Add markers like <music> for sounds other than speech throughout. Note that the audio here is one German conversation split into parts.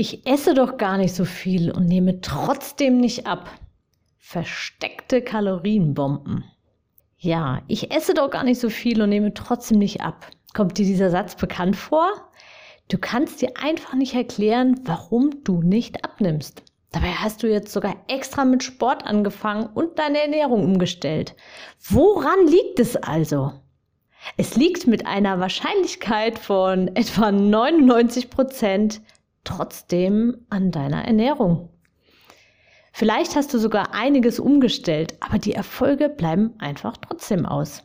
Ich esse doch gar nicht so viel und nehme trotzdem nicht ab. Versteckte Kalorienbomben. Ja, ich esse doch gar nicht so viel und nehme trotzdem nicht ab. Kommt dir dieser Satz bekannt vor? Du kannst dir einfach nicht erklären, warum du nicht abnimmst. Dabei hast du jetzt sogar extra mit Sport angefangen und deine Ernährung umgestellt. Woran liegt es also? Es liegt mit einer Wahrscheinlichkeit von etwa 99 Prozent trotzdem an deiner Ernährung. Vielleicht hast du sogar einiges umgestellt, aber die Erfolge bleiben einfach trotzdem aus.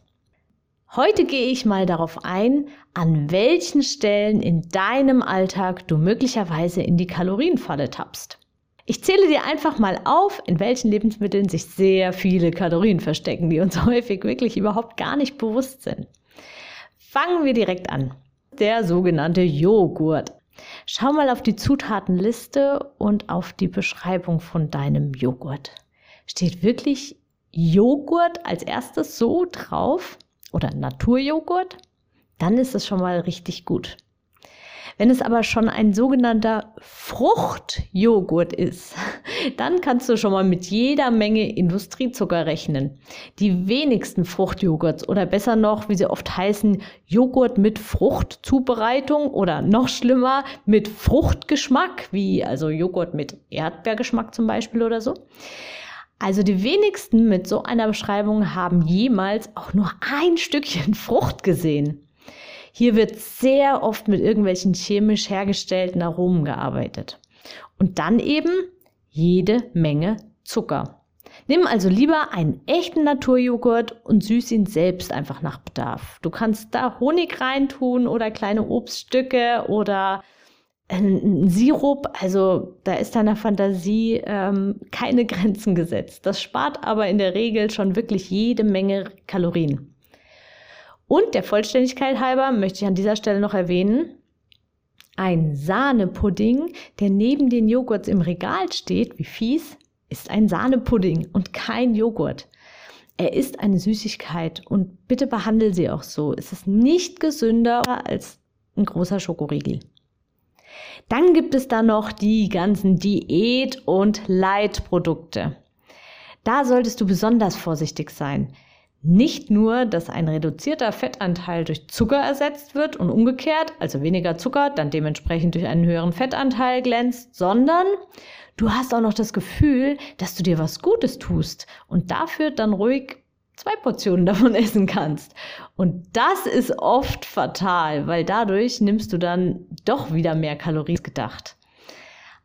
Heute gehe ich mal darauf ein, an welchen Stellen in deinem Alltag du möglicherweise in die Kalorienfalle tappst. Ich zähle dir einfach mal auf, in welchen Lebensmitteln sich sehr viele Kalorien verstecken, die uns <laughs> häufig wirklich überhaupt gar nicht bewusst sind. Fangen wir direkt an. Der sogenannte Joghurt. Schau mal auf die Zutatenliste und auf die Beschreibung von deinem Joghurt. Steht wirklich Joghurt als erstes so drauf oder Naturjoghurt? Dann ist es schon mal richtig gut. Wenn es aber schon ein sogenannter Fruchtjoghurt ist, <laughs> dann kannst du schon mal mit jeder Menge Industriezucker rechnen. Die wenigsten Fruchtjoghurts oder besser noch, wie sie oft heißen, Joghurt mit Fruchtzubereitung oder noch schlimmer mit Fruchtgeschmack, wie also Joghurt mit Erdbeergeschmack zum Beispiel oder so. Also die wenigsten mit so einer Beschreibung haben jemals auch nur ein Stückchen Frucht gesehen. Hier wird sehr oft mit irgendwelchen chemisch hergestellten Aromen gearbeitet. Und dann eben jede Menge Zucker. Nimm also lieber einen echten Naturjoghurt und süß ihn selbst einfach nach Bedarf. Du kannst da Honig reintun oder kleine Obststücke oder ein Sirup. Also da ist deiner Fantasie ähm, keine <laughs> Grenzen gesetzt. Das spart aber in der Regel schon wirklich jede Menge Kalorien. Und der Vollständigkeit halber möchte ich an dieser Stelle noch erwähnen, ein Sahnepudding, der neben den Joghurts im Regal steht, wie fies, ist ein Sahnepudding und kein Joghurt. Er ist eine Süßigkeit und bitte behandle sie auch so. Es ist nicht gesünder als ein großer Schokoriegel. Dann gibt es da noch die ganzen Diät- und Leitprodukte. Da solltest du besonders vorsichtig sein. Nicht nur, dass ein reduzierter Fettanteil durch Zucker ersetzt wird und umgekehrt, also weniger Zucker, dann dementsprechend durch einen höheren Fettanteil glänzt, sondern du hast auch noch das Gefühl, dass du dir was Gutes tust und dafür dann ruhig zwei Portionen <laughs> davon essen kannst. Und das ist oft fatal, weil dadurch nimmst du dann doch wieder mehr Kalorien gedacht.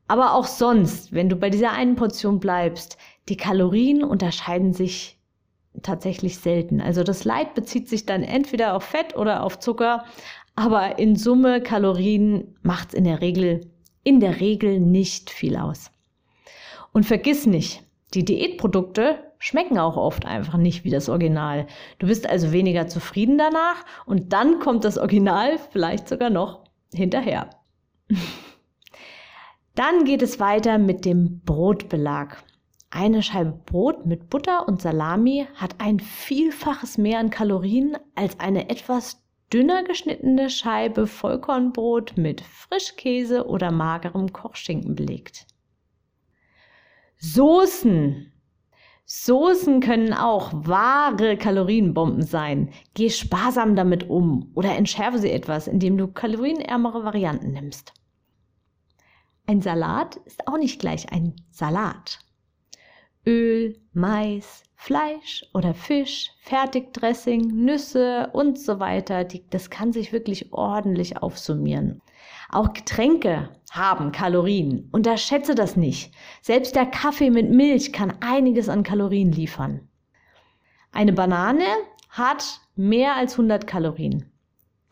Aber auch sonst, wenn du bei dieser einen Portion bleibst, die Kalorien unterscheiden sich tatsächlich selten. Also das Leid bezieht sich dann entweder auf Fett oder auf Zucker, aber in Summe Kalorien macht es in der Regel in der Regel nicht viel aus. Und vergiss nicht, die Diätprodukte schmecken auch oft einfach nicht wie das Original. Du bist also weniger zufrieden danach und dann kommt das Original vielleicht sogar noch hinterher. <laughs> Dann geht es weiter mit dem Brotbelag. Eine Scheibe Brot mit Butter und Salami hat ein Vielfaches mehr an Kalorien als eine etwas dünner geschnittene Scheibe Vollkornbrot mit Frischkäse oder magerem Kochschinken belegt. Soßen. Soßen können auch wahre Kalorienbomben sein. Geh sparsam damit um oder entschärfe sie etwas, indem du kalorienärmere Varianten nimmst. Ein Salat ist auch nicht gleich ein Salat. Öl, Mais, Fleisch oder Fisch, Fertigdressing, Nüsse und so weiter. Die, das kann sich wirklich ordentlich aufsummieren. Auch Getränke haben Kalorien. Unterschätze das nicht. Selbst der Kaffee mit Milch kann einiges an Kalorien liefern. Eine Banane hat mehr als 100 Kalorien.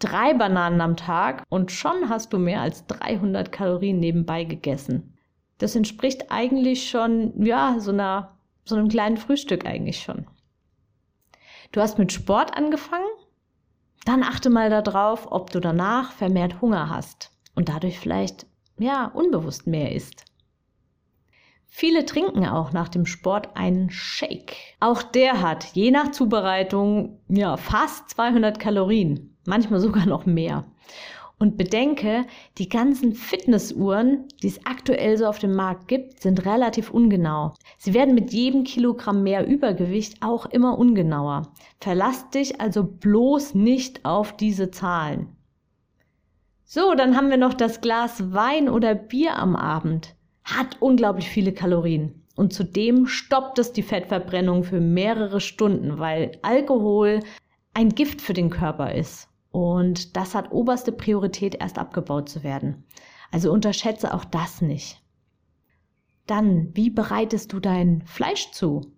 Drei Bananen am Tag und schon hast du mehr als 300 Kalorien nebenbei gegessen. Das entspricht eigentlich schon, ja, so, einer, so einem kleinen Frühstück eigentlich schon. Du hast mit Sport angefangen? Dann achte mal darauf, ob du danach vermehrt Hunger hast und dadurch vielleicht, ja, unbewusst mehr isst. Viele trinken auch nach dem Sport einen Shake. Auch der hat je nach Zubereitung ja fast 200 Kalorien, manchmal sogar noch mehr. Und bedenke, die ganzen Fitnessuhren, die es aktuell so auf dem Markt gibt, sind relativ ungenau. Sie werden mit jedem Kilogramm mehr Übergewicht auch immer ungenauer. Verlass dich also bloß nicht auf diese Zahlen. So, dann haben wir noch das Glas Wein oder Bier am Abend hat unglaublich viele Kalorien. Und zudem stoppt es die Fettverbrennung für mehrere Stunden, weil Alkohol ein Gift für den Körper ist. Und das hat oberste Priorität, erst abgebaut zu werden. Also unterschätze auch das nicht. Dann, wie bereitest du dein Fleisch zu?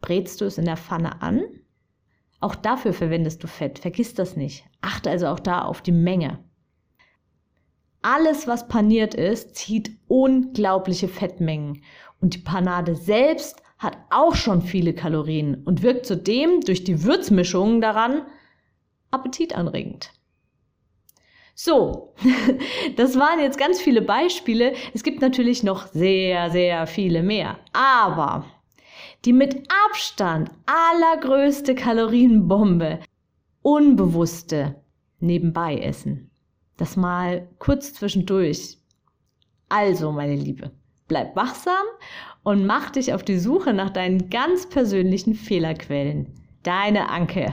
Brätst du es in der Pfanne an? Auch dafür verwendest du Fett, vergiss das nicht. Achte also auch da auf die Menge. Alles, was paniert ist, zieht unglaubliche Fettmengen. Und die Panade selbst hat auch schon viele Kalorien und wirkt zudem durch die Würzmischungen daran appetitanregend. So, <laughs> das waren jetzt ganz viele Beispiele. Es gibt natürlich noch sehr, sehr viele mehr. Aber die mit Abstand allergrößte Kalorienbombe, unbewusste nebenbei essen. Das mal kurz zwischendurch. Also, meine Liebe, bleib wachsam und mach dich auf die Suche nach deinen ganz persönlichen Fehlerquellen. Deine Anke.